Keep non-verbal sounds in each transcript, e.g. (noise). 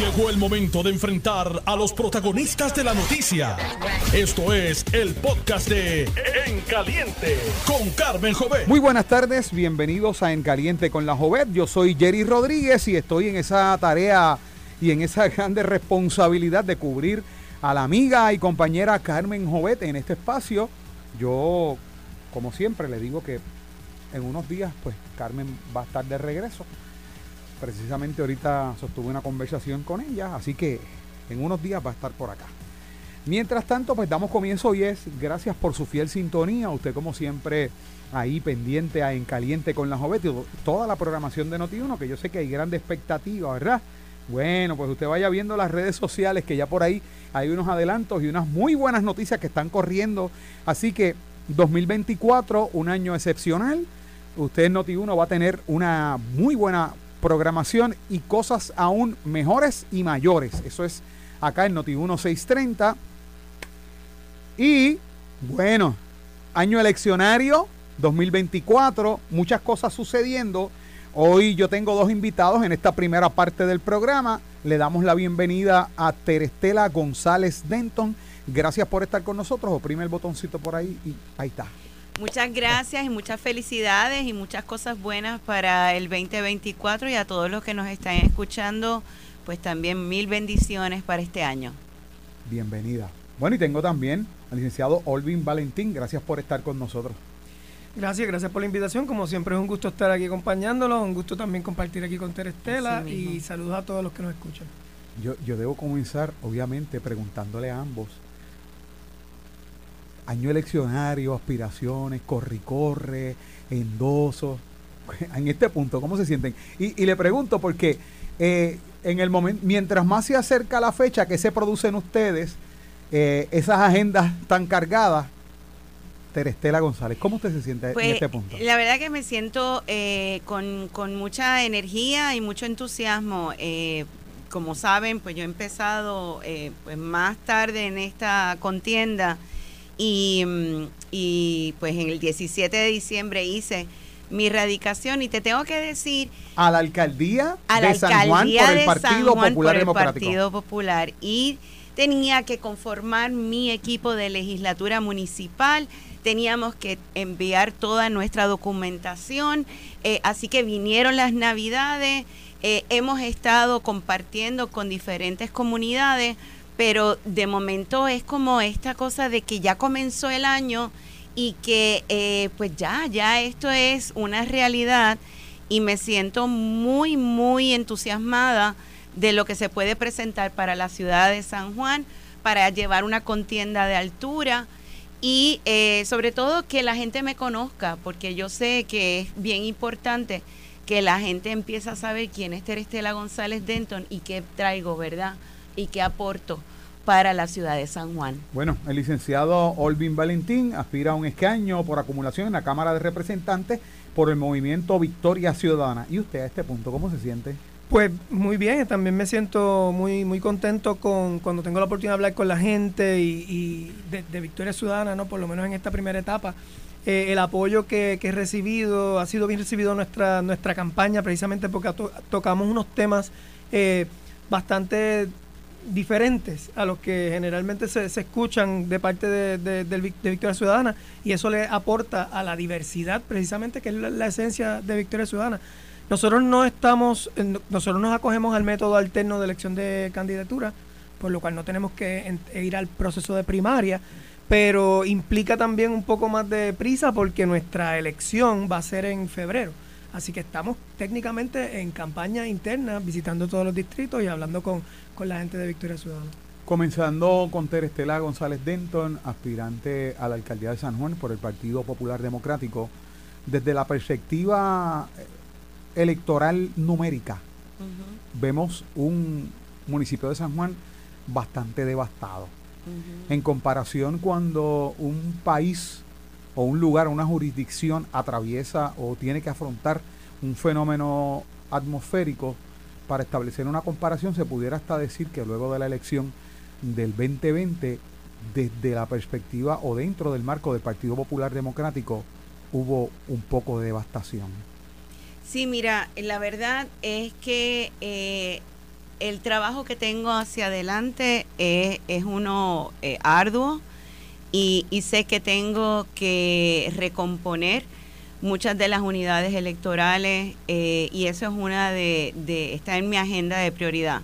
Llegó el momento de enfrentar a los protagonistas de la noticia. Esto es el podcast de En Caliente con Carmen Jovet. Muy buenas tardes, bienvenidos a En Caliente con la Jovet. Yo soy Jerry Rodríguez y estoy en esa tarea y en esa (laughs) grande responsabilidad de cubrir a la amiga y compañera Carmen Jovet en este espacio. Yo, como siempre, le digo que en unos días, pues Carmen va a estar de regreso. Precisamente ahorita sostuve una conversación con ella, así que en unos días va a estar por acá. Mientras tanto, pues damos comienzo y es gracias por su fiel sintonía. Usted como siempre ahí pendiente En Caliente con la Jovet, toda la programación de Noti1, que yo sé que hay grande expectativa, ¿verdad? Bueno, pues usted vaya viendo las redes sociales que ya por ahí hay unos adelantos y unas muy buenas noticias que están corriendo. Así que 2024, un año excepcional. Usted en Noti1 va a tener una muy buena programación y cosas aún mejores y mayores. Eso es acá en Noti 1630. Y bueno, año eleccionario 2024, muchas cosas sucediendo. Hoy yo tengo dos invitados en esta primera parte del programa. Le damos la bienvenida a Terestela González Denton. Gracias por estar con nosotros. Oprime el botoncito por ahí y ahí está. Muchas gracias y muchas felicidades y muchas cosas buenas para el 2024 y a todos los que nos están escuchando, pues también mil bendiciones para este año. Bienvenida. Bueno, y tengo también al licenciado Olvin Valentín. Gracias por estar con nosotros. Gracias, gracias por la invitación. Como siempre es un gusto estar aquí acompañándolos, un gusto también compartir aquí con Terestela y saludos a todos los que nos escuchan. Yo, yo debo comenzar, obviamente, preguntándole a ambos año eleccionario, aspiraciones, corre-corre, endosos. (laughs) En este punto, ¿cómo se sienten? Y, le pregunto porque eh, en el momento, mientras más se acerca la fecha que se producen ustedes, eh, esas agendas tan cargadas, Terestela González, ¿cómo usted se siente en pues, este punto? La verdad que me siento eh, con, con, mucha energía y mucho entusiasmo. como saben, pues yo he empezado pues más tarde en esta contienda Mm, y, pues en el 17 de diciembre hice mi radicación y te tengo que decir a la alcaldía de San Juan por el Partido Popular por el Partido Popular. Y tenía que conformar mi equipo de legislatura municipal. Teníamos que enviar toda nuestra documentación. Eh, así que vinieron las navidades. Eh, hemos estado compartiendo con diferentes comunidades pero de momento es como esta cosa de que ya comenzó el año y que eh, pues ya, ya esto es una realidad y me siento muy, muy entusiasmada de lo que se puede presentar para la ciudad de San Juan, para llevar una contienda de altura y eh, sobre todo que la gente me conozca, porque yo sé que es bien importante que la gente empiece a saber quién es Terestela González Denton y qué traigo, ¿verdad? Y qué aporto para la ciudad de San Juan. Bueno, el licenciado Olvin Valentín aspira a un escaño por acumulación en la Cámara de Representantes por el movimiento Victoria Ciudadana. ¿Y usted a este punto cómo se siente? Pues muy bien, también me siento muy muy contento con cuando tengo la oportunidad de hablar con la gente y, de, Victoria Ciudadana, no por lo menos en esta primera etapa. Eh, el apoyo que, he recibido ha sido bien recibido nuestra nuestra campaña precisamente porque tocamos unos temas eh, bastante diferentes a los que generalmente se, escuchan de parte de, Victoria Ciudadana y eso le aporta a la diversidad precisamente que es la, esencia de Victoria Ciudadana. Nosotros no estamos, nosotros nos acogemos al método alterno de elección de candidatura, por lo cual no tenemos que ir al proceso de primaria, pero implica también un poco más de prisa porque nuestra elección va a ser en febrero. Así que estamos técnicamente en campaña interna, visitando todos los distritos y hablando con, la gente de Victoria Ciudadana. Comenzando con Terestela González Denton, aspirante a la alcaldía de San Juan por el Partido Popular Democrático, desde la perspectiva eh, electoral numérica, vemos un municipio de San Juan bastante devastado. En comparación cuando un país o un lugar, una jurisdicción atraviesa o tiene que afrontar un fenómeno atmosférico, para establecer una comparación se pudiera hasta decir que luego de la elección del 2020, desde la perspectiva o dentro del marco del Partido Popular Democrático, hubo un poco de devastación. Sí, mira, la verdad es que eh, el trabajo que tengo hacia adelante es, es uno eh, arduo y, sé que tengo que recomponer muchas de las unidades electorales eh, y eso es una de, de, está en mi agenda de prioridad.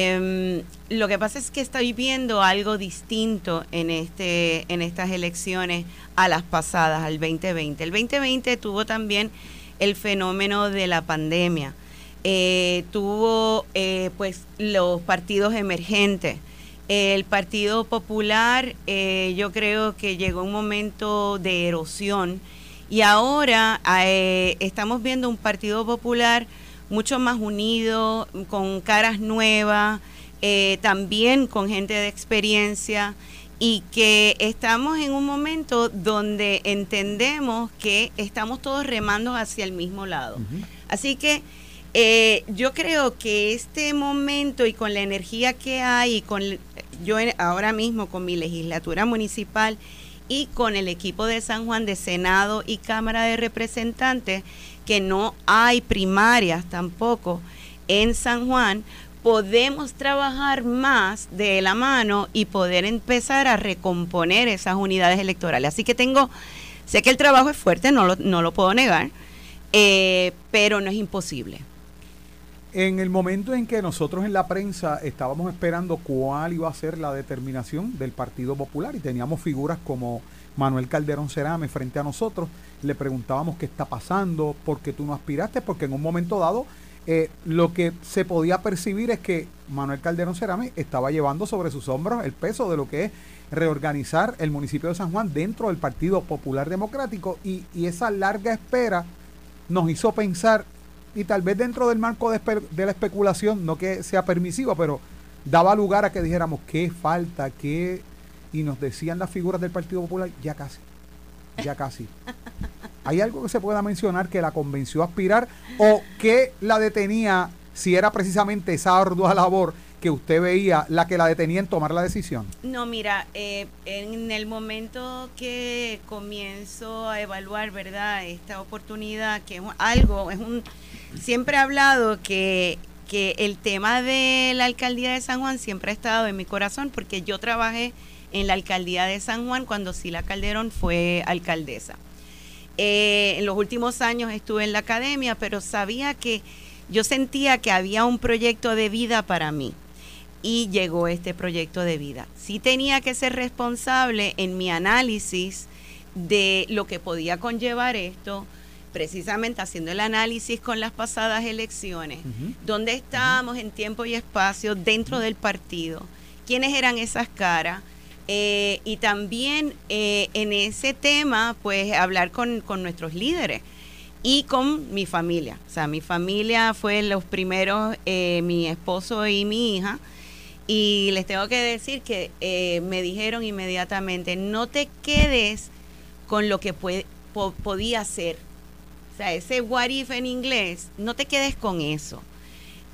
Em, lo que pasa es que estoy viendo algo distinto en, este, en estas elecciones a las pasadas, al 2020. El 2020 tuvo también el fenómeno de la pandemia, eh, tuvo eh, pues los partidos emergentes. El Partido Popular eh, yo creo que llegó un momento de erosión y ahora estamos viendo un Partido Popular mucho más unido, con caras nuevas, eh, también con gente de experiencia y que estamos en un momento donde entendemos que estamos todos remando hacia el mismo lado. Así que eh, yo creo que este momento y con la energía que hay, y con yo ahora mismo con mi legislatura municipal y con el equipo de San Juan de Senado y Cámara de Representantes, que no hay primarias tampoco en San Juan, podemos trabajar más de la mano y poder empezar a recomponer esas unidades electorales. Así que tengo, sé que el trabajo es fuerte, no lo, no lo puedo negar, eh, pero no es imposible. En el momento en que nosotros en la prensa estábamos esperando cuál iba a ser la determinación del Partido Popular y teníamos figuras como Manuel Calderón Cerame frente a nosotros, le preguntábamos qué está pasando, por qué tú no aspiraste, porque en un momento dado eh, lo que se podía percibir es que Manuel Calderón Cerame estaba llevando sobre sus hombros el peso de lo que es reorganizar el municipio de San Juan dentro del Partido Popular Democrático y, esa larga espera nos hizo pensar, y tal vez dentro del marco de, de la especulación, no que sea permisiva, pero daba lugar a que dijéramos qué falta, qué y nos decían las figuras del Partido Popular, ya casi, ya casi. (laughs) ¿Hay algo que se pueda mencionar que la convenció a aspirar o que la detenía si era precisamente esa ardua labor que usted veía la que la detenía en tomar la decisión? No, mira, eh, en el momento que comienzo a evaluar, ¿verdad? Esta oportunidad, que es algo, es un, siempre he hablado que, que el tema de la alcaldía de San Juan siempre ha estado en mi corazón porque yo trabajé en la alcaldía de San Juan cuando Sila Calderón fue alcaldesa. Eh, en los últimos años estuve en la academia, pero sabía que yo sentía que había un proyecto de vida para mí y llegó este proyecto de vida. Sí tenía que ser responsable en mi análisis de lo que podía conllevar esto, precisamente haciendo el análisis con las pasadas elecciones, dónde estábamos en tiempo y espacio dentro del partido, quiénes eran esas caras, eh, y también eh, en ese tema, pues hablar con, nuestros líderes y con mi familia. O sea, mi familia fue los primeros, eh, mi esposo y mi hija. Y les tengo que decir que me dijeron inmediatamente, no te quedes con lo que puede, podía ser. O sea, ese what if en inglés, no te quedes con eso.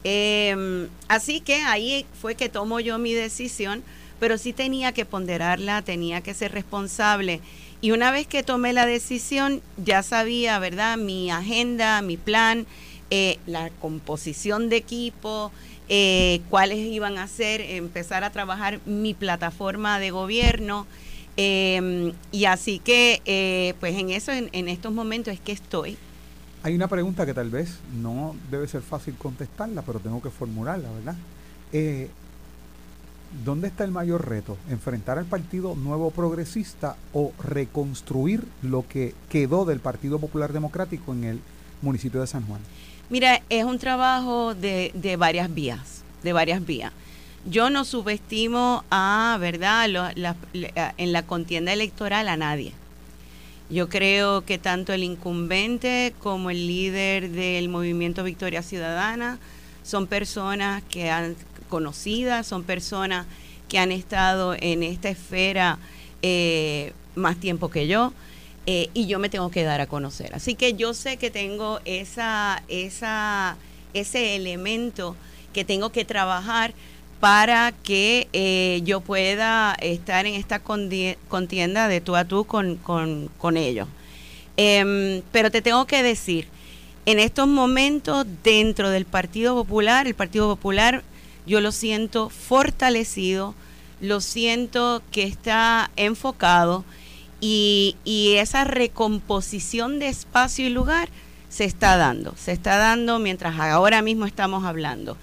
Em, así que ahí fue que tomo yo mi decisión pero sí tenía que ponderarla, tenía que ser responsable. Y una vez que tomé la decisión, ya sabía, ¿verdad? Mi agenda, mi plan, eh, la composición de equipo, eh, cuáles iban a ser, empezar a trabajar mi plataforma de gobierno. Em, y así que, eh, pues en eso, en, en, estos momentos es que estoy. Hay una pregunta que tal vez no debe ser fácil contestarla, pero tengo que formularla, ¿verdad? ¿dónde está el mayor reto? ¿Enfrentar al Partido Nuevo Progresista o reconstruir lo que quedó del Partido Popular Democrático en el municipio de San Juan? Mira, es un trabajo de, de varias vías, de varias vías. Yo no subestimo a, ¿verdad?, en la contienda electoral a nadie. Yo creo que tanto el incumbente como el líder del movimiento Victoria Ciudadana son personas que han conocidas, son personas que han estado en esta esfera eh, más tiempo que yo. Eh, y yo me tengo que dar a conocer. Así que yo sé que tengo esa, esa, ese elemento que tengo que trabajar para que eh, yo pueda estar en esta contienda de tú a tú con, con, con ellos. Em, pero te tengo que decir, en estos momentos dentro del Partido Popular, el Partido Popular yo lo siento fortalecido, lo siento que está enfocado y, y esa recomposición de espacio y lugar se está dando, se está dando mientras ahora mismo estamos hablando.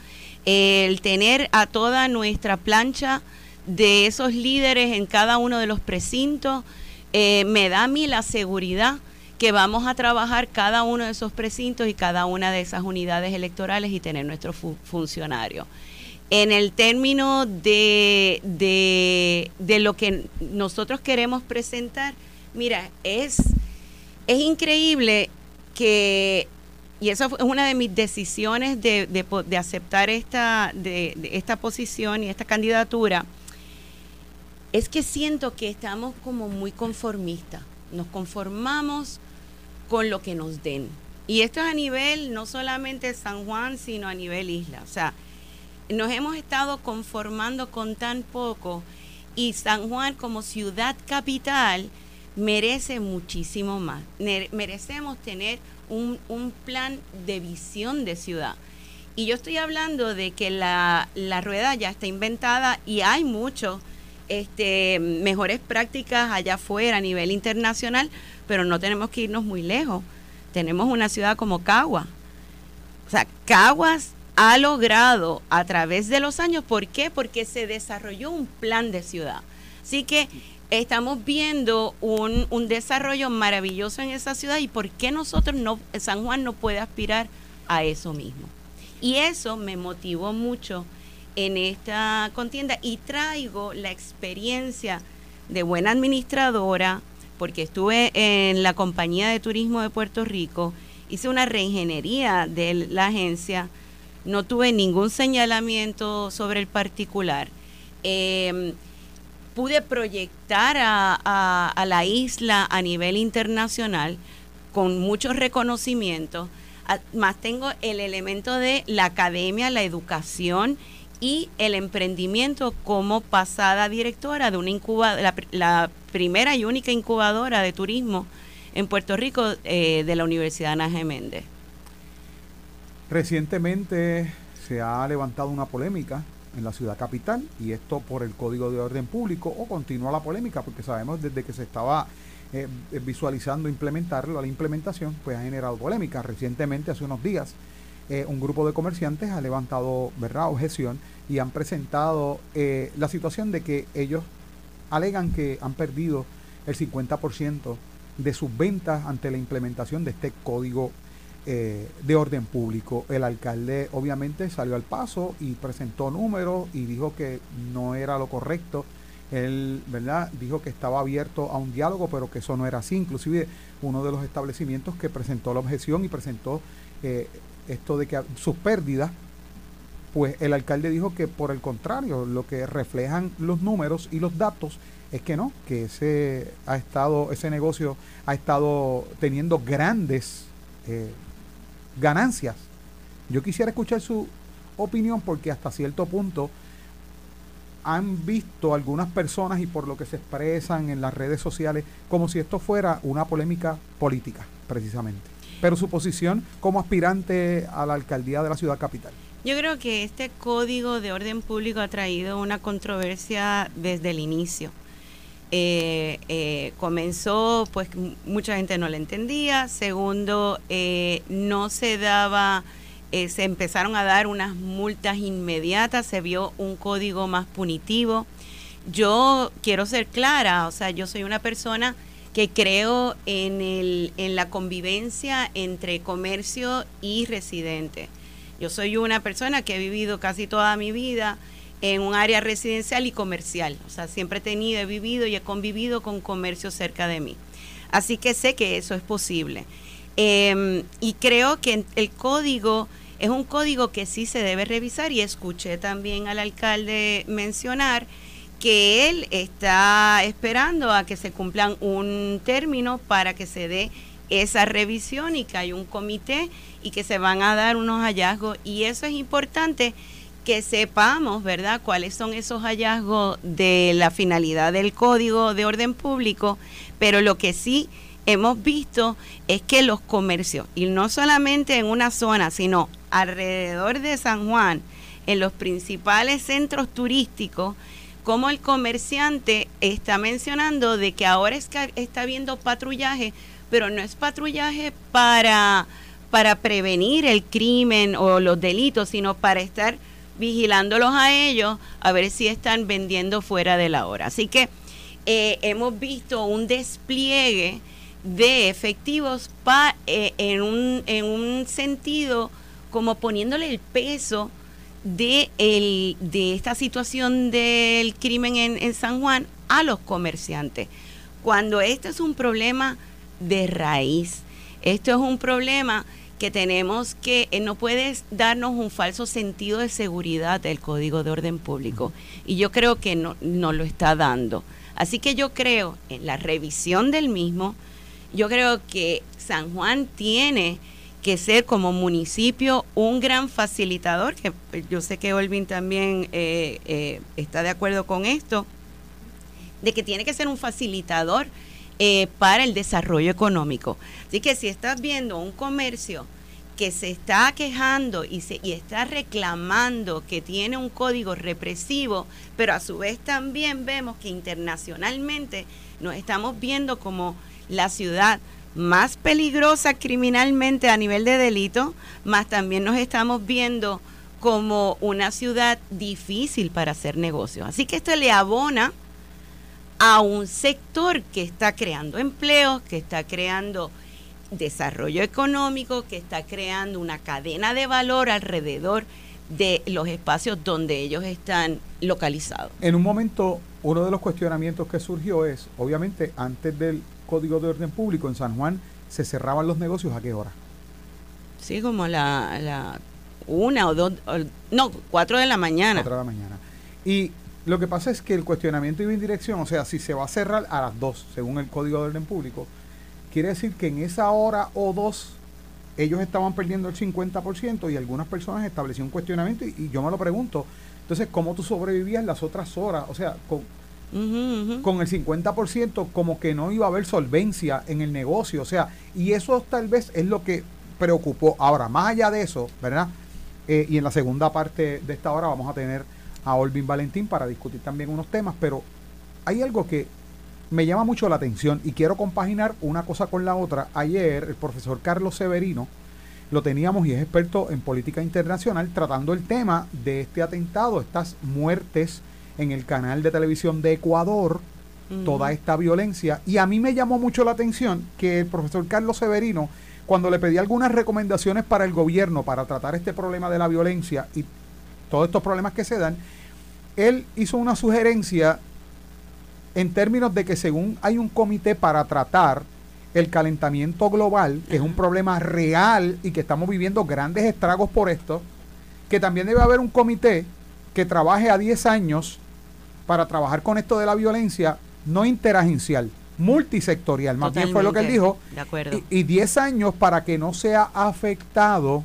El tener a toda nuestra plancha de esos líderes en cada uno de los precintos eh, me da a mí la seguridad que vamos a trabajar cada uno de esos precintos y cada una de esas unidades electorales y tener nuestros funcionarios. En el término de, de, lo que nosotros queremos presentar, mira, es, es increíble que, y eso es una de mis decisiones de, de, aceptar esta, de, esta posición y esta candidatura, es que siento que estamos como muy conformistas, nos conformamos con lo que nos den. Y esto es a nivel no solamente San Juan, sino a nivel isla. O sea, nos hemos estado conformando con tan poco y San Juan como ciudad capital merece muchísimo más. Merecemos tener un, plan de visión de ciudad. Y yo estoy hablando de que la, rueda ya está inventada y hay mucho este, mejores prácticas allá afuera a nivel internacional, pero no tenemos que irnos muy lejos. Tenemos una ciudad como Cagua. O sea, Caguas ha logrado a través de los años, ¿por qué? Porque se desarrolló un plan de ciudad. Así que estamos viendo un, un, desarrollo maravilloso en esa ciudad y por qué nosotros no, San Juan no puede aspirar a eso mismo. Y eso me motivó mucho en esta contienda y traigo la experiencia de buena administradora, porque estuve en la compañía de turismo de Puerto Rico, hice una reingeniería de la agencia, no tuve ningún señalamiento sobre el particular. Eh, pude proyectar a, la isla a nivel internacional con muchos reconocimientos, más tengo el elemento de la academia, la educación y el emprendimiento como pasada directora de una incubadora, la, primera y única incubadora de turismo en Puerto Rico eh, de la Universidad Ana Méndez. Recientemente se ha levantado una polémica en la ciudad capital y esto por el Código de Orden Público o continúa la polémica porque sabemos desde que se estaba eh, visualizando implementarlo, la implementación pues ha generado polémica. Recientemente, hace unos días, eh, un grupo de comerciantes ha levantado ¿verdad? objeción y han presentado eh, la situación de que ellos alegan que han perdido el 50% de sus ventas ante la implementación de este código eh, de orden público. El alcalde obviamente salió al paso y presentó números y dijo que no era lo correcto. Él, ¿verdad? Dijo que estaba abierto a un diálogo, pero que eso no era así. Inclusive uno de los establecimientos que presentó la objeción y presentó eh, esto de que sus pérdidas, pues el alcalde dijo que por el contrario, lo que reflejan los números y los datos es que no, que ese ha estado, ese negocio ha estado teniendo grandes eh, ganancias. Yo quisiera escuchar su opinión porque hasta cierto punto han visto algunas personas y por lo que se expresan en las redes sociales como si esto fuera una polémica política, precisamente. Pero su posición como aspirante a la alcaldía de la ciudad capital. Yo creo que este código de orden público ha traído una controversia desde el inicio. Eh, eh, comenzó, pues mucha gente no le entendía. Segundo, eh, no se daba, se empezaron a dar unas multas inmediatas, se vio un código más punitivo. Yo quiero ser clara, o sea, yo soy una persona que creo en, el, en la convivencia entre comercio y residente. Yo soy una persona que he vivido casi toda mi vida en un área residencial y comercial. O sea, siempre he tenido, he vivido y he convivido con comercio cerca de mí. Así que sé que eso es posible. Em, y creo que el código es un código que sí se debe revisar y escuché también al alcalde mencionar que él está esperando a que se cumplan un término para que se dé esa revisión y que hay un comité y que se van a dar unos hallazgos y eso es importante que sepamos, ¿verdad?, cuáles son esos hallazgos de la finalidad del Código de Orden Público, pero lo que sí hemos visto es que los comercios, y no solamente en una zona, sino alrededor de San Juan, en los principales centros turísticos, como el comerciante está mencionando de que ahora está viendo patrullaje, pero no es patrullaje para, para prevenir el crimen o los delitos, sino para estar vigilándolos a ellos a ver si están vendiendo fuera de la hora. Así que eh, hemos visto un despliegue de efectivos pa, eh, en, un, en un sentido como poniéndole el peso de, el, de esta situación del crimen en, en San Juan a los comerciantes. Cuando este es un problema de raíz, esto es un problema que tenemos que, eh, no puedes darnos un falso sentido de seguridad del Código de Orden Público. Y yo creo que no, no lo está dando. Así que yo creo en la revisión del mismo, yo creo que San Juan tiene que ser como municipio un gran facilitador, que yo sé que Olvin también eh, eh, está de acuerdo con esto, de que tiene que ser un facilitador eh, para el desarrollo económico. Así que si estás viendo un comercio que se está quejando y, se, y está reclamando que tiene un código represivo, pero a su vez también vemos que internacionalmente nos estamos viendo como la ciudad más peligrosa criminalmente a nivel de delito, más también nos estamos viendo como una ciudad difícil para hacer negocios. Así que esto le abona a un sector que está creando empleos, que está creando desarrollo económico, que está creando una cadena de valor alrededor de los espacios donde ellos están localizados. En un momento, uno de los cuestionamientos que surgió es, obviamente, antes del Código de Orden Público en San Juan, ¿se cerraban los negocios a qué hora? Sí, como la, la una o dos, no, cuatro de la mañana. Cuatro de la mañana. Y lo que pasa es que el cuestionamiento iba en dirección, o sea, si se va a cerrar a las dos, según el Código de Orden Público, quiere decir que en esa hora o dos ellos estaban perdiendo el 50% y algunas personas establecían un cuestionamiento y, y, yo me lo pregunto, entonces, ¿cómo tú sobrevivías las otras horas? O sea, con, con el 50% como que no iba a haber solvencia en el negocio. O sea, y eso tal vez es lo que preocupó. Ahora, más allá de eso, ¿verdad? Eh, y en la segunda parte de esta hora vamos a tener a Olvin Valentín para discutir también unos temas, pero hay algo que me llama mucho la atención y quiero compaginar una cosa con la otra. Ayer el profesor Carlos Severino lo teníamos y es experto en política internacional tratando el tema de este atentado, estas muertes en el canal de televisión de Ecuador toda esta violencia. Y a mí me llamó mucho la atención que el profesor Carlos Severino, cuando le pedí algunas recomendaciones para el gobierno para tratar este problema de la violencia y todos estos problemas que se dan, él hizo una sugerencia en términos de que según hay un comité para tratar el calentamiento global, que es un problema real y que estamos viviendo grandes estragos por esto, que también debe haber un comité que trabaje a 10 años para trabajar con esto de la violencia no interagencial, multisectorial, más bien fue lo que él dijo, de acuerdo. y 10 años para que no sea afectado,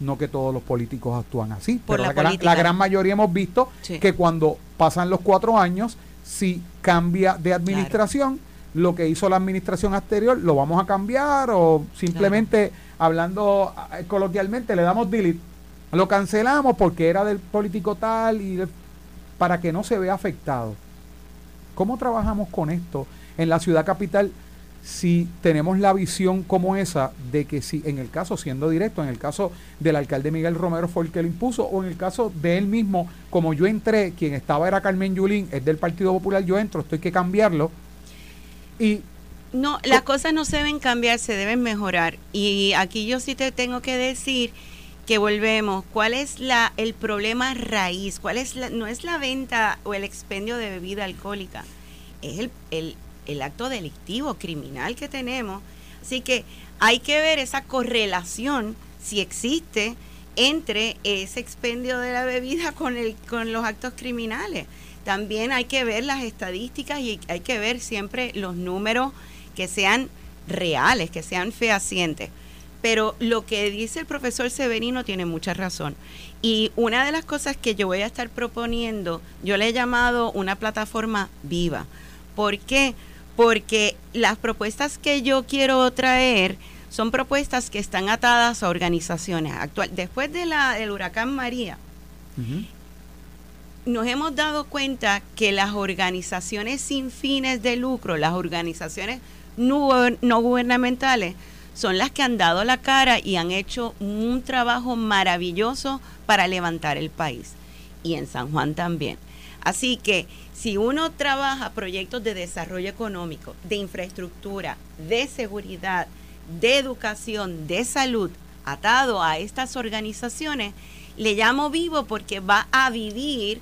no que todos los políticos actúan así, Por pero la la, gran, la gran mayoría hemos visto Sí. que cuando pasan los cuatro años, si cambia de administración, lo que hizo la administración anterior lo vamos a cambiar o simplemente hablando eh, coloquialmente le damos delete, lo cancelamos porque era del político tal y para que no se vea afectado. ¿Cómo trabajamos con esto en la ciudad capital si tenemos la visión como esa de que si en el caso, siendo directo, en el caso del alcalde Miguel Romero fue el que lo impuso, o en el caso de él mismo, como yo entré, quien estaba era Carmen Yulín, es del Partido Popular, yo entro, esto hay que cambiarlo. Y No, las cosas no se deben cambiar, se deben mejorar. Y aquí yo sí te tengo que decir que volvemos, ¿cuál es la el problema raíz? ¿Cuál es la, no es la venta o el expendio de bebida alcohólica, es el, el, el acto delictivo criminal que tenemos. Así que hay que ver esa correlación, si existe, entre ese expendio de la bebida (laughs) con, el, con los actos criminales. También hay que ver las estadísticas y hay que ver siempre los números que sean reales, que sean fehacientes. Pero lo que dice el profesor Severino tiene mucha razón. Y una de las cosas que yo voy a estar proponiendo, yo le he llamado una plataforma viva. ¿Por qué? Las propuestas que yo quiero traer son propuestas que están atadas a organizaciones actuales. Después de la, del huracán María, nos hemos dado cuenta que las organizaciones sin fines de lucro, las organizaciones no, gubernamentales, son las que han dado la cara y han hecho un trabajo maravilloso para levantar el país. Y en San Juan también. Así que si uno trabaja proyectos de desarrollo económico, de infraestructura, de seguridad, de educación, de salud, atado a estas organizaciones, le llamo vivo porque va a vivir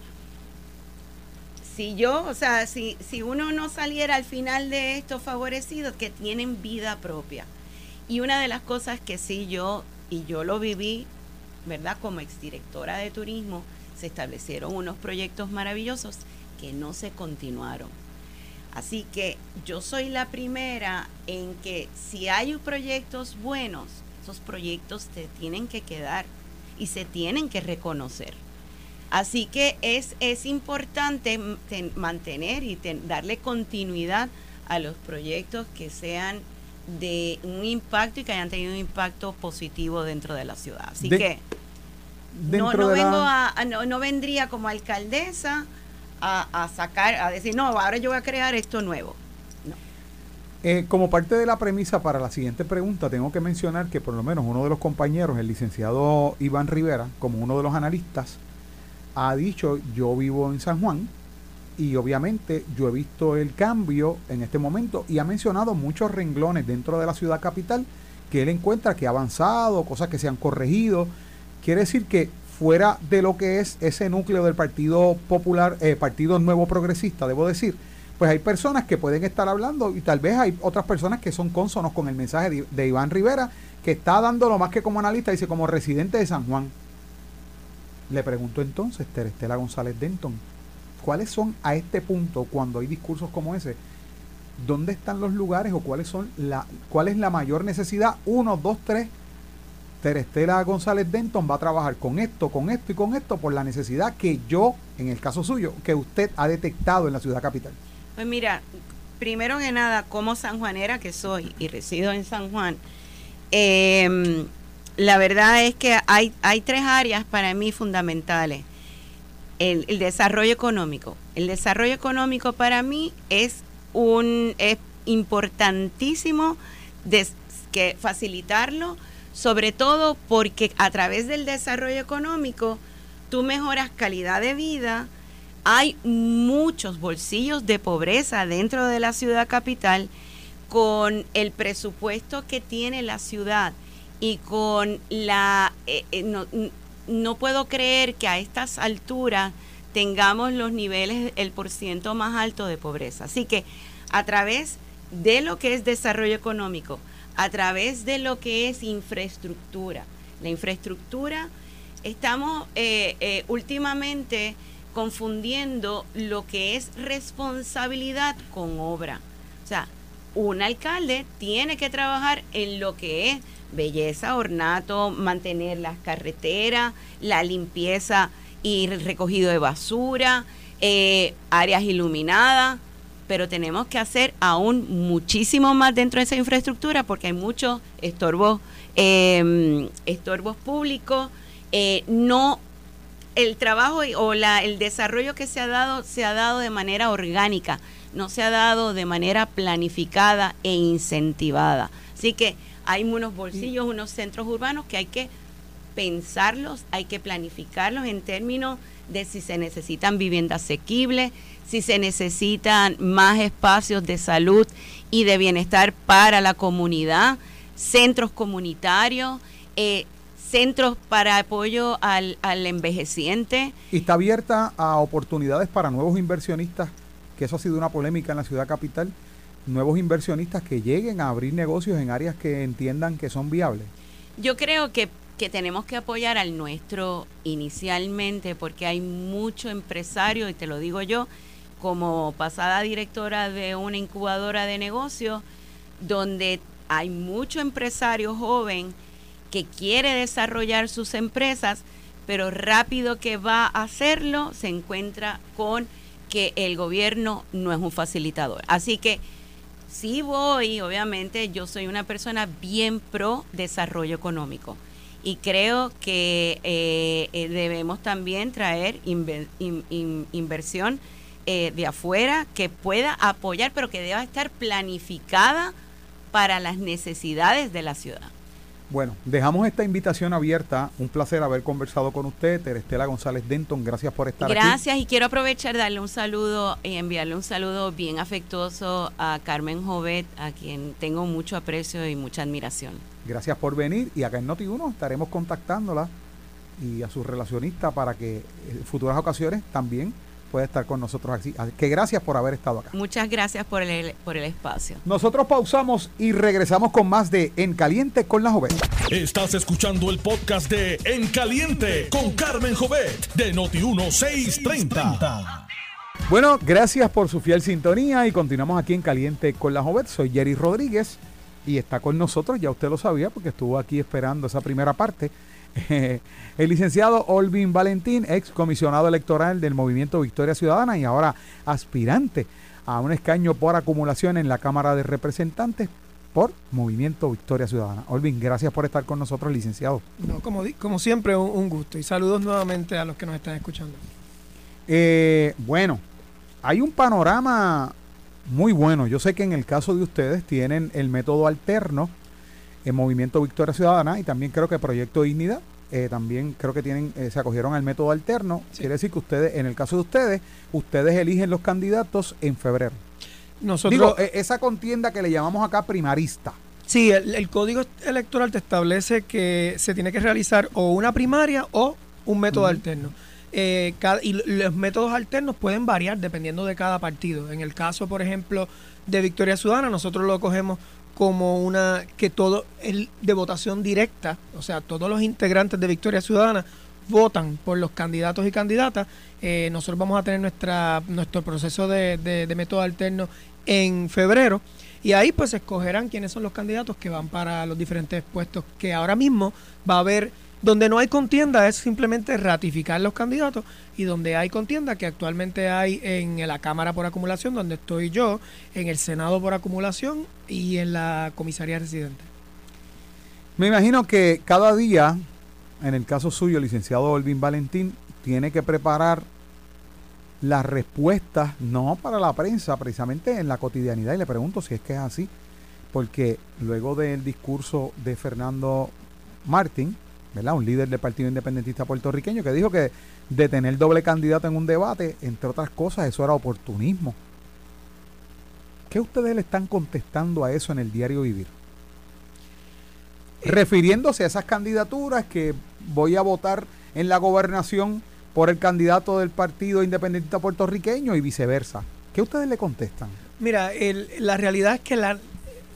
si yo, o sea, si, si uno no saliera al final de estos favorecidos que tienen vida propia. Y una de las cosas que sí yo, y yo lo viví, ¿verdad? Como exdirectora de turismo, se establecieron unos proyectos maravillosos que no se continuaron. Así que yo soy la primera en que si hay proyectos buenos, esos proyectos te tienen que quedar y se tienen que reconocer. Así que es, es importante mantener y darle continuidad a los proyectos que sean de un impacto y que hayan tenido un impacto positivo dentro de la ciudad. Así que no, no, vengo a, no, vendría como alcaldesa a, sacar, a decir, no, ahora yo voy a crear esto nuevo. Eh, como parte de la premisa para la siguiente pregunta, tengo que mencionar que por lo menos uno de los compañeros, el licenciado Iván Rivera, como uno de los analistas, ha dicho, yo vivo en San Juan y obviamente yo he visto el cambio en este momento y ha mencionado muchos renglones dentro de la ciudad capital que él encuentra que ha avanzado, cosas que se han corregido. Quiere decir que fuera de lo que es ese núcleo del Partido Popular, eh, Partido Nuevo Progresista, debo decir, pues hay personas que pueden estar hablando y tal vez hay otras personas que son consonos con el mensaje de, Iván Rivera, que está dando lo más que como analista, dice como residente de San Juan. Le pregunto entonces, Terestela González Denton, ¿cuáles son a este punto, cuando hay discursos como ese, dónde están los lugares o cuáles son la, cuál es la mayor necesidad? Uno, dos, tres. Terestela González Denton va a trabajar con esto, con esto y con esto por la necesidad que yo, en el caso suyo, que usted ha detectado en la ciudad capital. Pues mira, primero que nada, como sanjuanera que soy y resido en San Juan, eh, la verdad es que hay, hay tres áreas para mí fundamentales. El, desarrollo económico. El desarrollo económico para mí es un es importantísimo que facilitarlo, sobre todo porque a través del desarrollo económico tú mejoras calidad de vida. Hay muchos bolsillos de pobreza dentro de la ciudad capital con el presupuesto que tiene la ciudad y con la... Eh, eh, no, no, puedo creer que a estas alturas tengamos los niveles, el porciento más alto de pobreza. Así que a través de lo que es desarrollo económico, a través de lo que es infraestructura, la infraestructura, estamos eh, últimamente confundiendo lo que es responsabilidad con obra. O sea, un alcalde tiene que trabajar en lo que es belleza, ornato, mantener las carreteras, la limpieza y recogido de basura, eh, áreas iluminadas, pero tenemos que hacer aún muchísimo más dentro de esa infraestructura porque hay muchos estorbos, em, estorbos públicos. Eh, no, el trabajo o la, el desarrollo que se ha dado se ha dado de manera orgánica, no se ha dado de manera planificada e incentivada. Así que hay unos bolsillos, unos centros urbanos que hay que pensarlos, hay que planificarlos en términos de si se necesitan viviendas asequibles, si se necesitan más espacios de salud y de bienestar para la comunidad, centros comunitarios, eh, centros para apoyo al, al envejeciente. ¿Y está abierta a oportunidades para nuevos inversionistas? Que eso ha sido una polémica en la ciudad capital nuevos inversionistas que lleguen a abrir negocios en áreas que entiendan que son viables? Yo creo que, tenemos que apoyar al nuestro inicialmente porque hay mucho empresario, y te lo digo yo, como pasada directora de una incubadora de negocios, donde hay mucho empresario joven que quiere desarrollar sus empresas, pero rápido que va a hacerlo se encuentra con que el gobierno no es un facilitador. Así que sí voy, obviamente, yo soy una persona bien pro desarrollo económico. y creo que eh, eh, debemos también traer inver- in- in- inversión eh, de afuera que pueda apoyar, pero que deba estar planificada para las necesidades de la ciudad. Bueno, dejamos esta invitación abierta. Un placer haber conversado con usted, Terestela González Denton. Gracias por estar aquí. Gracias y quiero aprovechar darle un saludo y enviarle un saludo bien afectuoso a Carmen Jovet, a quien tengo mucho aprecio y mucha admiración. Gracias por venir y acá en Noti1 estaremos contactándola y a su relacionista para que en futuras ocasiones también pueda estar con nosotros aquí. Así Que gracias por haber estado acá. Muchas gracias por el, por el espacio. Nosotros pausamos y regresamos con más de En Caliente con la Joven. Estás escuchando el podcast de En Caliente con Carmen Jovet de Noti1630. Bueno, gracias por su fiel sintonía y continuamos aquí en Caliente con la Joven. Soy Jerry Rodríguez y está con nosotros, ya usted lo sabía porque estuvo aquí esperando esa primera parte. (laughs) el licenciado Olvin Valentín, ex comisionado electoral del Movimiento Victoria Ciudadana y ahora aspirante a un escaño por acumulación en la Cámara de Representantes por Movimiento Victoria Ciudadana. Olvin, gracias por estar con nosotros, licenciado. No, como, como siempre, un, un gusto. Y saludos nuevamente a los que nos están escuchando. Eh, bueno, hay un panorama muy bueno. Yo sé que en el caso de ustedes tienen el método alterno en Movimiento Victoria Ciudadana y también creo que Proyecto Dignidad. eh, también creo que tienen eh, se acogieron al método alterno. Sí. Quiere decir que ustedes, en el caso de ustedes, ustedes eligen los candidatos en febrero. Nosotros, Digo, eh, esa contienda que le llamamos acá primarista. sí, el, el código electoral te establece que se tiene que realizar o una primaria o un método alterno. Eh, cada- y los métodos alternos pueden variar dependiendo de cada partido. En el caso, por ejemplo, de Victoria Ciudadana, nosotros lo cogemos como una que todo es de votación directa, o sea, todos los integrantes de Victoria Ciudadana votan por los candidatos y candidatas. Eh, nosotros vamos a tener nuestra nuestro proceso de, de- método alterno en febrero y ahí pues escogerán quiénes son los candidatos que van para los diferentes puestos que ahora mismo va a haber donde no hay contienda es simplemente ratificar los candidatos y donde hay contienda que actualmente hay en la Cámara por acumulación donde estoy yo, en el Senado por acumulación y en la comisaría residente. Me imagino que cada día, en el caso suyo, licenciado Olvin Valentín, tiene que preparar las respuestas, no para la prensa, precisamente en la cotidianidad, y le pregunto si es que es así, porque luego del discurso de Fernando Martín, ¿verdad? Un líder del Partido Independentista puertorriqueño que dijo que de tener doble candidato en un debate, entre otras cosas, eso era oportunismo. ¿Qué ustedes le están contestando a eso en el diario Vivir? refiriéndose a esas candidaturas que voy a votar en la gobernación por el candidato del Partido Independentista Puertorriqueño y viceversa. ¿Qué ustedes le contestan? Mira, el- la realidad es que la,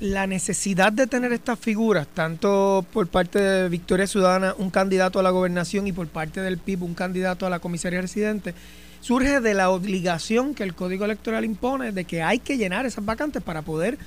la necesidad de tener estas figuras, tanto por parte de Victoria Ciudadana, un candidato a la gobernación, y por parte del PIB, un candidato a la comisaría residente, surge de la obligación que el Código Electoral impone de que hay que llenar esas vacantes para poder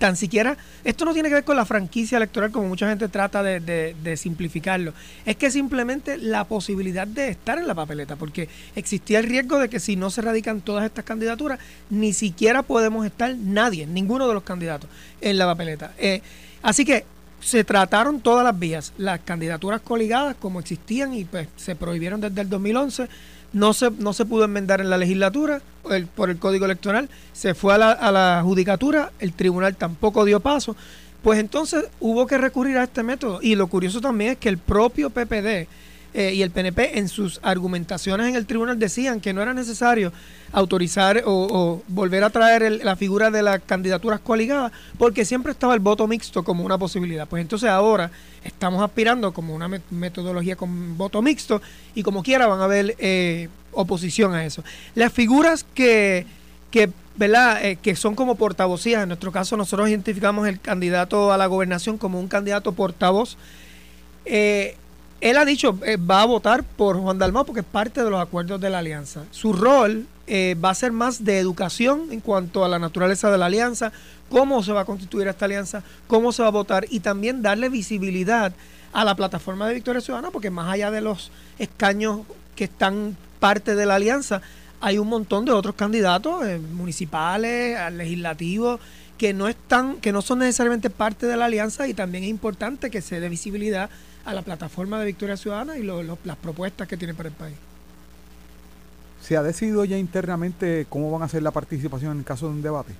tan siquiera, esto no tiene que ver con la franquicia electoral como mucha gente trata de, simplificarlo, es que simplemente la posibilidad de estar en la papeleta, porque existía el riesgo de que si no se radican todas estas candidaturas, ni siquiera podemos estar nadie, ninguno de los candidatos en la papeleta. Eh, así que se trataron todas las vías, las candidaturas coligadas como existían y pues se prohibieron desde el 2011 no se, no se pudo enmendar en la legislatura el- por el código electoral, se fue a la, a la judicatura, el tribunal tampoco dio paso, pues entonces hubo que recurrir a este método. Y lo curioso también es que el propio PPD eh, y el PNP en sus argumentaciones en el tribunal decían que no era necesario autorizar o, volver a traer el- la figura de las candidaturas coaligadas, porque siempre estaba el voto mixto como una posibilidad. Pues entonces ahora estamos aspirando como una met- metodología con voto mixto y como quiera van a haber eh, oposición a eso. Las figuras que, que ¿verdad? Eh, que son como portavocías. En nuestro caso, nosotros identificamos el candidato a la gobernación como un candidato portavoz. Él ha dicho, eh, va a votar por Juan Dalmau porque es parte de los acuerdos de la alianza. Su rol eh, va a ser más de educación en cuanto a la naturaleza de la alianza, cómo se va a constituir esta alianza, cómo se va a votar y también darle visibilidad a la plataforma de Victoria Ciudadana, porque más allá de los escaños que están parte de la alianza, hay un montón de otros candidatos eh, municipales, al legislativo, que no están, que no son necesariamente parte de la alianza y también es importante que se dé visibilidad a la plataforma de Victoria Ciudadana y las propuestas que tiene para el país. ¿Se ha decidido ya internamente cómo van a ser la participación en caso de un debate?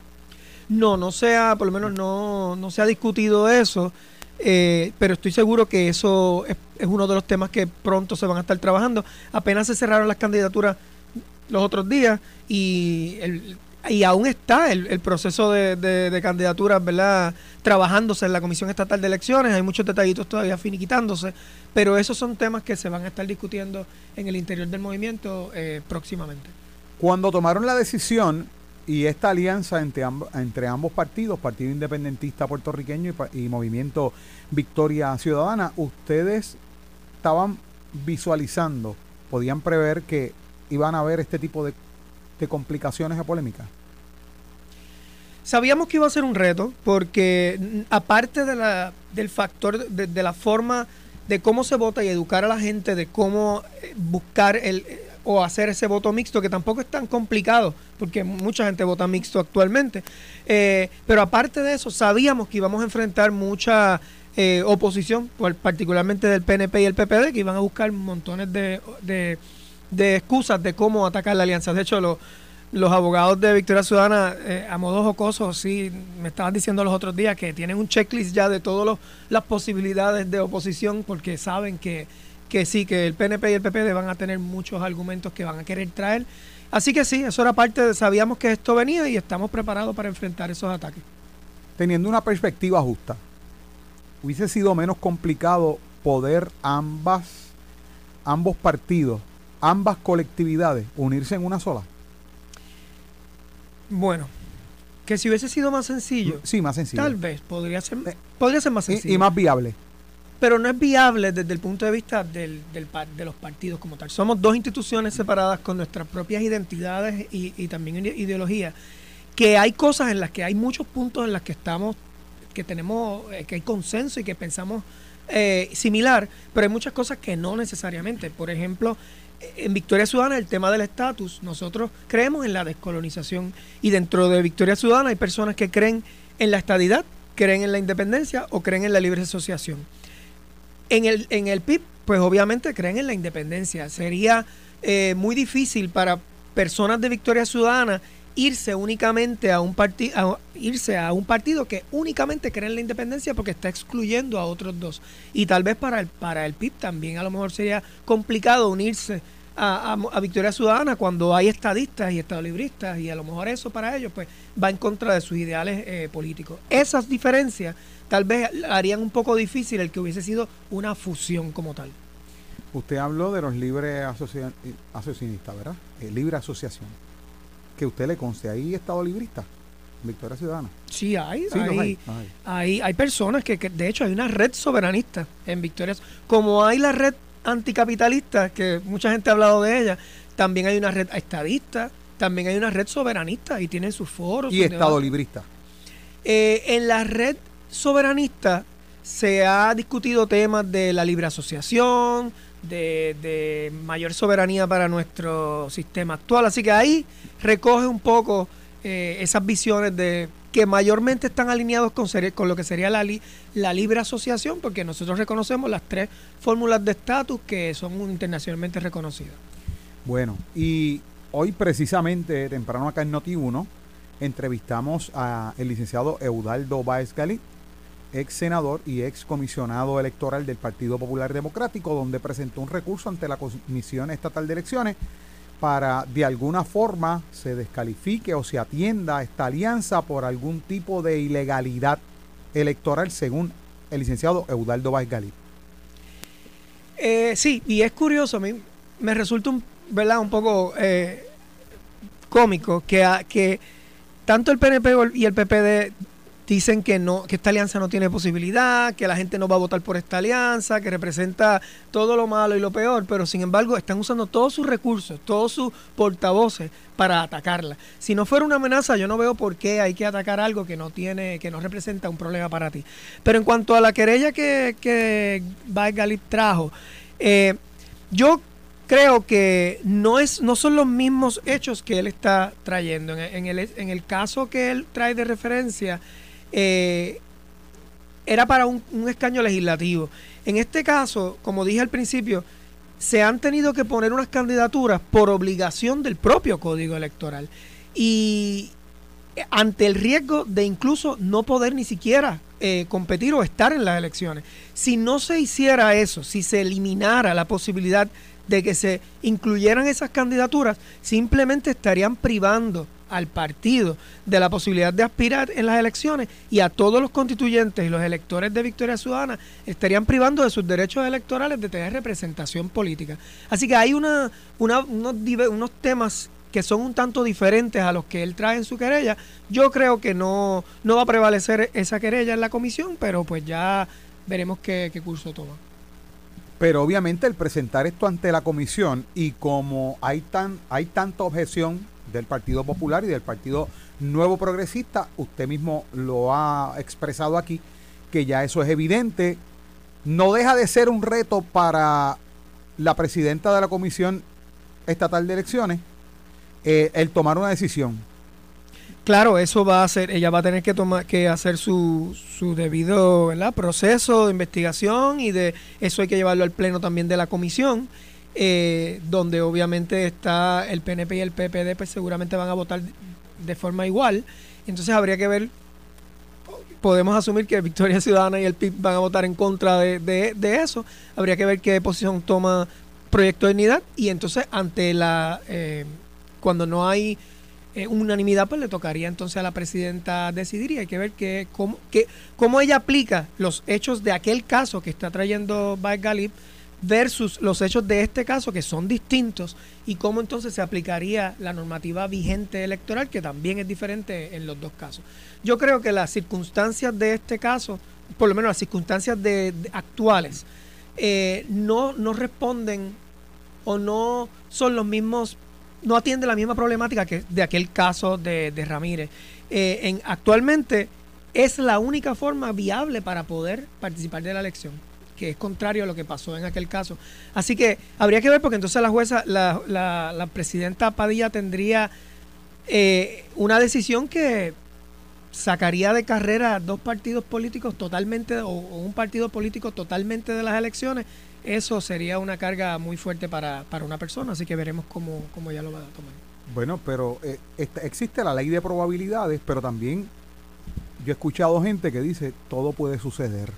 No, no se ha, por lo menos no, no se ha discutido eso, eh, pero estoy seguro que eso es, es, uno de los temas que pronto se van a estar trabajando. Apenas se cerraron las candidaturas los otros días y el, y aún está el, proceso de, de, candidaturas, ¿verdad? Trabajándose en la Comisión Estatal de Elecciones, hay muchos detallitos todavía finiquitándose, pero esos son temas que se van a estar discutiendo en el interior del movimiento eh, próximamente. Cuando tomaron la decisión y esta alianza entre, entre ambos partidos, Partido Independentista Puertorriqueño y, y Movimiento Victoria Ciudadana, ustedes estaban visualizando, podían prever que iban a haber este tipo de de complicaciones o polémicas? Sabíamos que iba a ser un reto porque aparte de la, del factor de, la forma de cómo se vota y educar a la gente de cómo eh, buscar el eh, o hacer ese voto mixto que tampoco es tan complicado porque mucha gente vota mixto actualmente eh, pero aparte de eso sabíamos que íbamos a enfrentar mucha oposición particularmente del PNP y el PPD que iban a buscar montones de de excusas de cómo atacar la alianza. De hecho, los abogados de Victoria Ciudadana, eh, a modo jocoso, sí, me estaban diciendo los otros días que tienen un checklist ya de todas las posibilidades de oposición porque saben que, que sí, que el PNP y el PPD van a tener muchos argumentos que van a querer traer. Así que sí, eso era parte, de, sabíamos que esto venía y estamos preparados para enfrentar esos ataques. Teniendo una perspectiva justa, hubiese sido menos complicado poder ambas, ambos partidos ambas colectividades unirse en una sola? Bueno, que si hubiese sido más sencillo. Sí, más sencillo. Tal vez podría ser, eh, podría ser más sencillo. Y, más viable. Pero no es viable desde el punto de vista del, del, de los partidos como tal. Somos dos instituciones separadas con nuestras propias identidades y, y también ideologías. Que hay cosas en las que hay muchos puntos en las que estamos, que tenemos, eh, que hay consenso y que pensamos eh, similar, pero hay muchas cosas que no necesariamente. Por ejemplo, en Victoria Ciudadana el tema del estatus, nosotros creemos en la descolonización y dentro de Victoria Ciudadana hay personas que creen en la estadidad, creen en la independencia o creen en la libre asociación. En el, en el PIB, pues obviamente creen en la independencia. Sería eh, muy difícil para personas de Victoria Ciudadana irse únicamente a un partido irse a un partido que únicamente cree en la independencia porque está excluyendo a otros dos. Y tal vez para el para el PIB también a lo mejor sería complicado unirse a, a, Victoria Ciudadana cuando hay estadistas y estadolibristas y a lo mejor eso para ellos pues va en contra de sus ideales eh, políticos. Esas diferencias tal vez harían un poco difícil el que hubiese sido una fusión como tal. Usted habló de los libres asociacionistas verdad eh, libre asociación que usted le conste. ¿Hay Estado librista? Victoria Ciudadana. Sí, hay. hay, hay, hay, personas que, de hecho, hay una red soberanista en Victoria. Como hay la red anticapitalista, que mucha gente ha hablado de ella, también hay una red estadista, también hay una red soberanista y tienen sus foros. ¿Y Estado librista? Eh, en la red soberanista se ha discutido temas de la libre asociación, de, mayor soberanía para nuestro sistema actual. Así que ahí recoge un poco eh, esas visiones de que mayormente están alineados con, lo que sería la, libre asociación, porque nosotros reconocemos las tres fórmulas de estatus que son internacionalmente reconocidas. Bueno, y hoy precisamente, temprano acá en Noti1, entrevistamos al licenciado Eudaldo Báez Galí, ex senador y ex comisionado electoral del Partido Popular Democrático, donde presentó un recurso ante la Comisión Estatal de Elecciones para de alguna forma se descalifique o se atienda esta alianza por algún tipo de ilegalidad electoral, según el licenciado Eudaldo Vázquez. Eh, sí, y es curioso, a mí me resulta un, ¿verdad? un poco eh, cómico que, que tanto el PNP y el PPD dicen que no que esta alianza no tiene posibilidad, que la gente no va a votar por esta alianza, que representa todo lo malo y lo peor, pero sin embargo están usando todos sus recursos, todos sus portavoces para atacarla. Si no fuera una amenaza, yo no veo por qué hay que atacar algo que no tiene, que no representa un problema para ti. Pero en cuanto a la querella que, que Galip trajo, eh, yo creo que no, es, no son los mismos hechos que él está trayendo. En, el, en el caso que él trae de referencia, eh, era para un, un, escaño legislativo. En este caso, como dije al principio, se han tenido que poner unas candidaturas por obligación del propio código electoral. Y ante el riesgo de incluso no poder ni siquiera eh, competir o estar en las elecciones. Si no se hiciera eso, si se eliminara la posibilidad de que se incluyeran esas candidaturas, simplemente estarían privando al partido de la posibilidad de aspirar en las elecciones y a todos los constituyentes y los electores de Victoria Ciudadana estarían privando de sus derechos electorales de tener representación política. Así que hay una, unos, temas que son un tanto diferentes a los que él trae en su querella, yo creo que no, no va a prevalecer esa querella en la comisión, pero pues ya veremos qué, curso toma. Pero obviamente el presentar esto ante la comisión y como hay tan hay tanta objeción del Partido Popular y del Partido Nuevo Progresista, usted mismo lo ha expresado aquí, que ya eso es evidente, no deja de ser un reto para la presidenta de la Comisión Estatal de Elecciones eh, el tomar una decisión. Claro, eso va a hacer, ella va a tener que tomar, que hacer su, su debido proceso de investigación y de eso hay que llevarlo al pleno también de la comisión, eh, donde obviamente está el PNP y el PPD, pues seguramente van a votar de forma igual. Entonces habría que ver, podemos asumir que Victoria Ciudadana y el PIB van a votar en contra de, de, eso. Habría que ver qué posición toma Proyecto de Unidad y entonces ante la eh, cuando no hay eh, unanimidad, pues le tocaría entonces a la presidenta decidir y hay que ver que, cómo, que, cómo ella aplica los hechos de aquel caso que está trayendo Baez Galip versus los hechos de este caso que son distintos y cómo entonces se aplicaría la normativa vigente electoral que también es diferente en los dos casos. Yo creo que las circunstancias de este caso, por lo menos las circunstancias de, actuales, eh, no, no responden o no son los mismos no atiende la misma problemática que de aquel caso de, Ramírez. Eh, en, actualmente es la única forma viable para poder participar de la elección, que es contrario a lo que pasó en aquel caso. Así que habría que ver porque entonces la jueza, la, presidenta Padilla tendría eh, una decisión que sacaría de carrera dos partidos políticos totalmente o, un partido político totalmente de las elecciones eso sería una carga muy fuerte para, una persona, así que veremos cómo, cómo ella lo va a tomar. Bueno, pero eh, existe la ley de probabilidades, pero también yo he escuchado gente que dice todo puede suceder.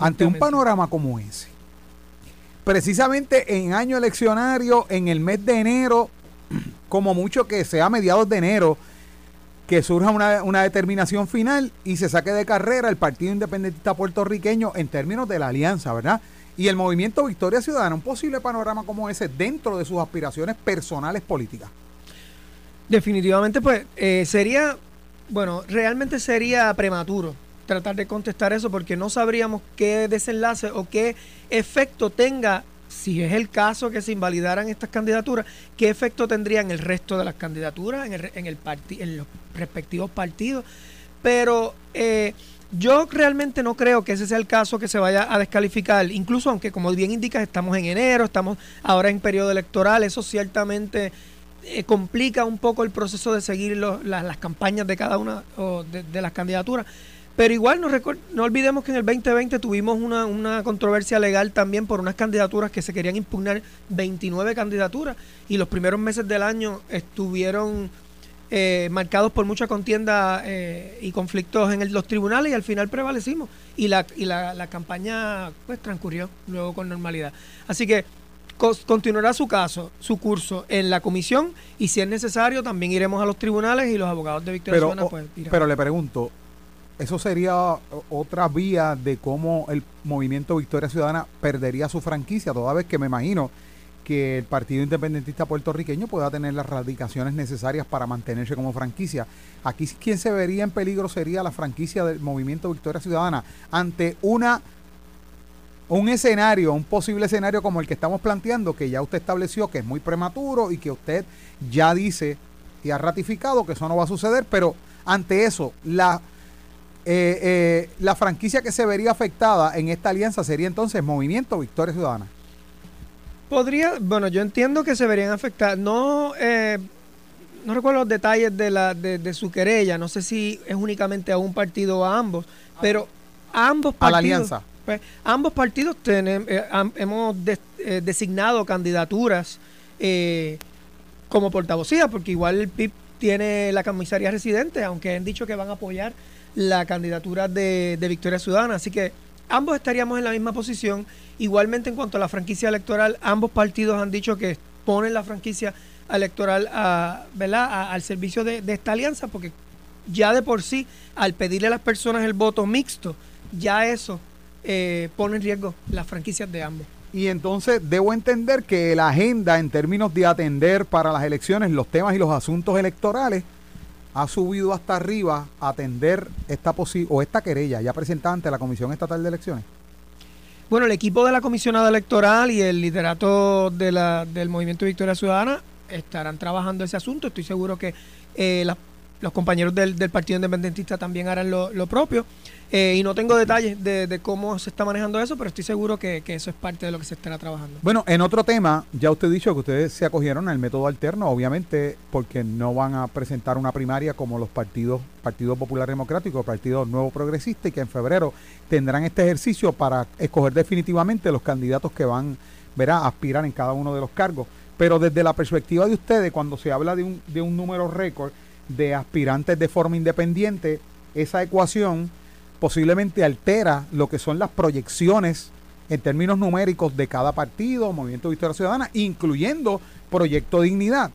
Ante un panorama como ese, precisamente en año eleccionario, en el mes de enero, (clears throat) como mucho que sea mediados de enero, que surja una, una, determinación final y se saque de carrera el Partido Independentista puertorriqueño en términos de la alianza, ¿verdad? y el movimiento Victoria Ciudadana, un posible panorama como ese dentro de sus aspiraciones personales políticas? Definitivamente, pues eh, sería, bueno, realmente sería prematuro tratar de contestar eso porque no sabríamos qué desenlace o qué efecto tenga, si es el caso que se invalidaran estas candidaturas, qué efecto tendría en el resto de las candidaturas, en, el, en, el en los respectivos partidos. Pero eh, yo realmente no creo que ese sea el caso que se vaya a descalificar, incluso aunque como bien indicas estamos en enero, estamos ahora en periodo electoral, eso ciertamente eh, complica un poco el proceso de seguir las campañas de cada una de, las candidaturas. Pero igual no, no olvidemos que en el 2020 tuvimos una, una controversia legal también por unas candidaturas que se querían impugnar 29 candidaturas y los primeros meses del año estuvieron eh, marcados por mucha contienda eh, y conflictos en los tribunales y al final prevalecimos y la, y la, campaña pues transcurrió luego con normalidad. Así que continuará su caso, su curso en la comisión y si es necesario también iremos a los tribunales y los abogados de Victoria pero, pues Pero le pregunto, ¿eso sería otra vía de cómo el movimiento Victoria Ciudadana perdería su franquicia? Toda vez que me imagino que el Partido Independentista puertorriqueño pueda tener las radicaciones necesarias para mantenerse como franquicia. Aquí quien se vería en peligro sería la franquicia del Movimiento Victoria Ciudadana ante una un escenario, un posible escenario como el que estamos planteando, que ya usted estableció que es muy prematuro y que usted ya dice y ha ratificado que eso no va a suceder, pero ante eso, la, eh, eh, la franquicia que se vería afectada en esta alianza sería entonces Movimiento Victoria Ciudadana. Podría, bueno, yo entiendo que se verían afectar. No, eh, no recuerdo los detalles de, la, de, su querella. No sé si es únicamente a un partido o a ambos, pero ambos partidos. A la alianza. Pues, ambos partidos tenemos, hemos designado candidaturas como portavocía, porque igual el PIB tiene la comisaría residente, aunque han dicho que van a apoyar la candidatura de, de Victoria Ciudadana. Así que ambos estaríamos en la misma posición. Igualmente en cuanto a la franquicia electoral, ambos partidos han dicho que ponen la franquicia electoral a, ¿verdad? al servicio de, esta alianza, porque ya de por sí, al pedirle a las personas el voto mixto, ya eso eh, pone en riesgo las franquicias de ambos. Y entonces debo entender que la agenda en términos de atender para las elecciones los temas y los asuntos electorales ha subido hasta arriba a atender esta o esta querella ya presentada ante la Comisión Estatal de Elecciones? Bueno, el equipo de la comisionada electoral y el liderato del Movimiento Victoria Ciudadana estarán trabajando ese asunto. Estoy seguro que eh, los compañeros del, del, Partido Independentista también harán lo, lo propio. Eh, y no tengo detalles de, cómo se está manejando eso, pero estoy seguro que, eso es parte de lo que se estará trabajando. Bueno, en otro tema, ya usted ha dicho que ustedes se acogieron al método alterno, obviamente porque no van a presentar una primaria como los partidos, Partido Popular Democrático, Partido Nuevo Progresista, y que en febrero tendrán este ejercicio para escoger definitivamente los candidatos que van a aspirar en cada uno de los cargos. Pero desde la perspectiva de ustedes, cuando se habla de un, de un número récord de aspirantes de forma independiente, esa ecuación posiblemente altera lo que son las proyecciones en términos numéricos de cada partido, Movimiento Victoria Ciudadana, incluyendo Proyecto Dignidad.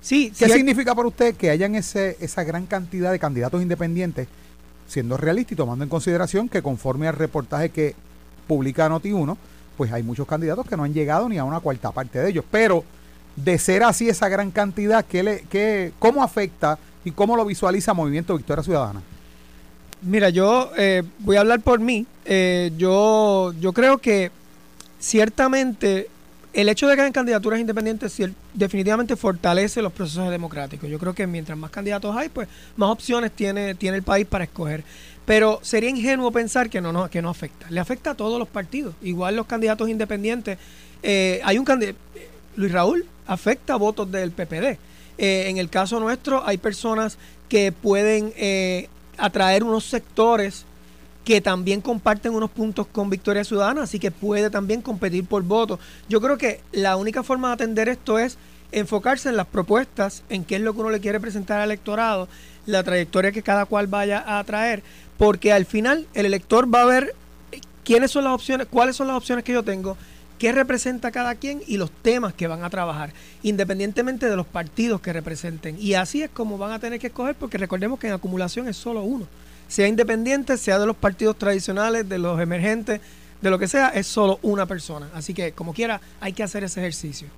Sí, ¿Qué significa para usted que hayan ese, esa gran cantidad de candidatos independientes, siendo realista y tomando en consideración que conforme al reportaje que publica Noti1, pues hay muchos candidatos que no han llegado ni a una cuarta parte de ellos. Pero de ser así esa gran cantidad, ¿qué le, qué, ¿cómo afecta y cómo lo visualiza Movimiento Victoria Ciudadana? Mira, yo eh, voy a hablar por mí. Eh, yo, yo creo que ciertamente el hecho de que hayan candidaturas independientes definitivamente fortalece los procesos democráticos. Yo creo que mientras más candidatos hay, pues más opciones tiene, tiene el país para escoger. Pero sería ingenuo pensar que no, no, que no afecta. Le afecta a todos los partidos. Igual los candidatos independientes. Eh, hay un candidato, Luis Raúl, afecta votos del PPD. en el caso nuestro, hay personas que pueden atraer unos sectores que también comparten unos puntos con Victoria Ciudadana, así que puede también competir por votos. Yo creo que la única forma de atender esto es enfocarse en las propuestas, en qué es lo que uno le quiere presentar al electorado, la trayectoria que cada cual vaya a traer, porque al final el elector va a ver quiénes son las opciones, cuáles son las opciones que yo tengo, qué representa cada quien y los temas que van a trabajar, independientemente de los partidos que representen. Y así es como van a tener que escoger, porque recordemos que en acumulación es solo uno. Sea independiente, sea de los partidos tradicionales, de los emergentes, de lo que sea, es solo una persona. Así que, como quiera, hay que hacer ese ejercicio.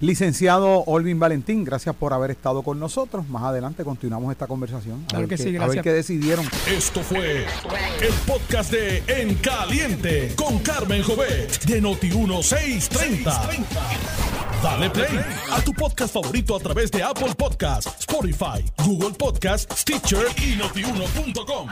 Licenciado Olvin Valentín, gracias por haber estado con nosotros. Más adelante continuamos esta conversación. claro que sí, gracias. A ver qué decidieron. Esto fue el podcast de En Caliente con Carmen Jovet de Noti1630. Dale play a tu podcast favorito a través de Apple Podcasts, Spotify, Google Podcasts, Stitcher y notiuno.com.